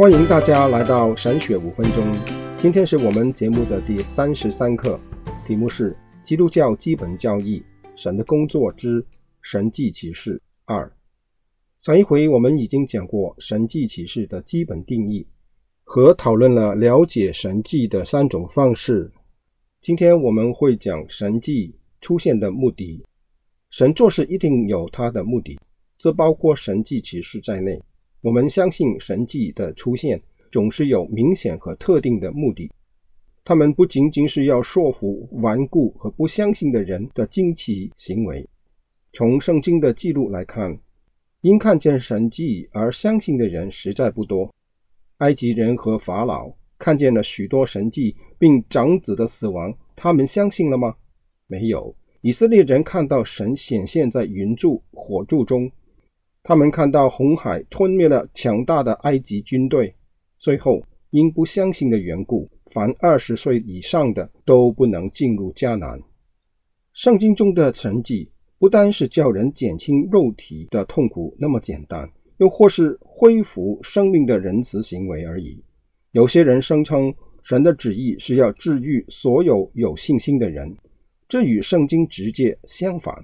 欢迎大家来到神学五分钟。今天是我们节目的第三十三课，题目是《基督教基本教义：神的工作之神迹启示二》。上一回我们已经讲过神迹启示的基本定义和讨论了了解神迹的三种方式。今天我们会讲神迹出现的目的。神做事一定有他的目的，这包括神迹启示在内。我们相信神迹的出现总是有明显和特定的目的，他们不仅仅是要说服顽固和不相信的人的惊奇行为。从圣经的记录来看，因看见神迹而相信的人实在不多。埃及人和法老看见了许多神迹，并长子的死亡，他们相信了吗？没有。以色列人看到神显现在云柱、火柱中。他们看到红海吞灭了强大的埃及军队，最后因不相信的缘故，凡二十岁以上的都不能进入迦南。圣经中的神迹不单是叫人减轻肉体的痛苦那么简单，又或是恢复生命的仁慈行为而已。有些人声称神的旨意是要治愈所有有信心的人，这与圣经直接相反。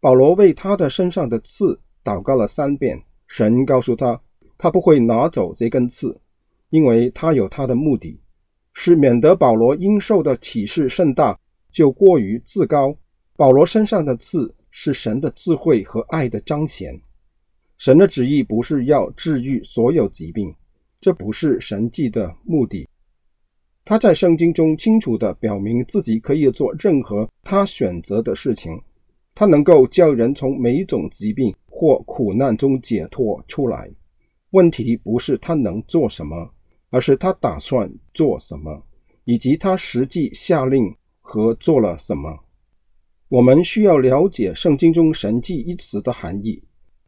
保罗为他的身上的刺。祷告了三遍，神告诉他，他不会拿走这根刺，因为他有他的目的，是免得保罗因受的启示甚大，就过于自高。保罗身上的刺是神的智慧和爱的彰显。神的旨意不是要治愈所有疾病，这不是神迹的目的。他在圣经中清楚地表明自己可以做任何他选择的事情，他能够叫人从每种疾病。或苦难中解脱出来。问题不是他能做什么，而是他打算做什么，以及他实际下令和做了什么。我们需要了解圣经中“神迹”一词的含义。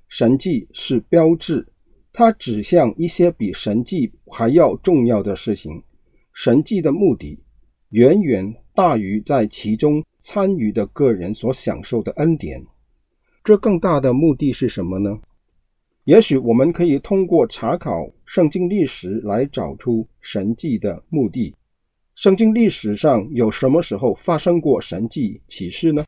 神迹是标志，它指向一些比神迹还要重要的事情。神迹的目的远远大于在其中参与的个人所享受的恩典。这更大的目的是什么呢？也许我们可以通过查考圣经历史来找出神迹的目的。圣经历史上有什么时候发生过神迹启示呢？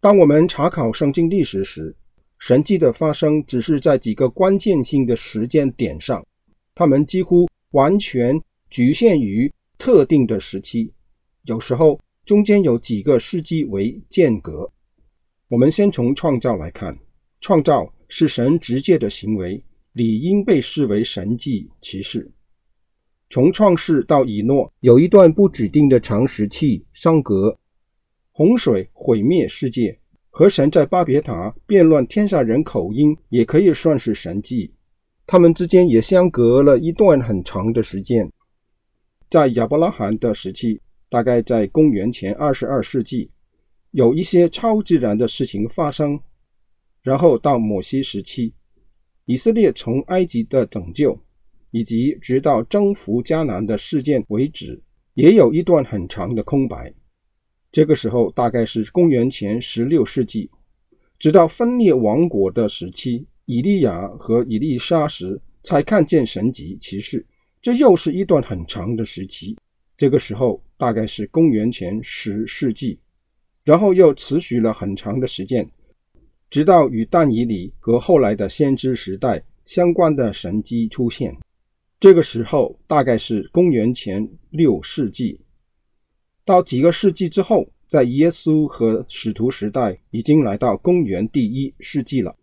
当我们查考圣经历史时，神迹的发生只是在几个关键性的时间点上，它们几乎完全局限于特定的时期，有时候中间有几个世纪为间隔。我们先从创造来看，创造是神直接的行为，理应被视为神迹启示。从创世到以诺，有一段不指定的长时期相隔。洪水毁灭世界，和神在巴别塔变乱天下人口音，也可以算是神迹。他们之间也相隔了一段很长的时间。在亚伯拉罕的时期，大概在公元前二十二世纪。有一些超自然的事情发生，然后到摩西时期，以色列从埃及的拯救，以及直到征服迦南的事件为止，也有一段很长的空白。这个时候大概是公元前十六世纪，直到分裂王国的时期，以利亚和以利沙时才看见神迹奇事，这又是一段很长的时期。这个时候大概是公元前十世纪。然后又持续了很长的时间，直到与但以理和后来的先知时代相关的神迹出现。这个时候大概是公元前六世纪。到几个世纪之后，在耶稣和使徒时代，已经来到公元第一世纪了，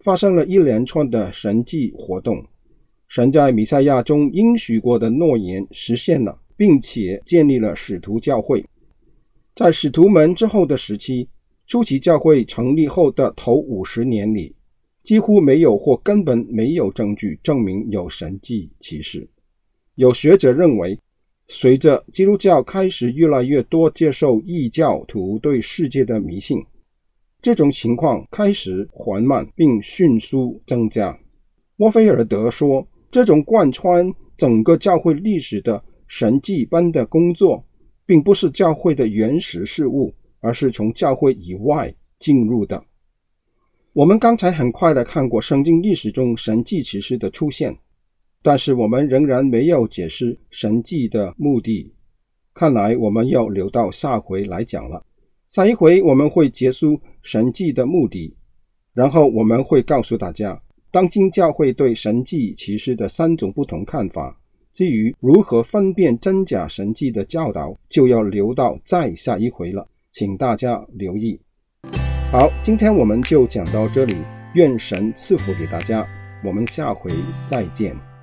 发生了一连串的神迹活动。神在弥赛亚中应许过的诺言实现了，并且建立了使徒教会。在使徒们之后的时期，初期教会成立后的头五十年里，几乎没有或根本没有证据证明有神迹奇事。有学者认为，随着基督教开始越来越多接受异教徒对世界的迷信，这种情况开始缓慢并迅速增加。沃菲尔德说：“这种贯穿整个教会历史的神迹般的工作。”并不是教会的原始事物，而是从教会以外进入的。我们刚才很快的看过圣经历史中神迹奇事的出现，但是我们仍然没有解释神迹的目的。看来我们要留到下回来讲了。下一回我们会结束神迹的目的，然后我们会告诉大家，当今教会对神迹奇事的三种不同看法。至于如何分辨真假神迹的教导，就要留到再下一回了，请大家留意。好，今天我们就讲到这里，愿神赐福给大家，我们下回再见。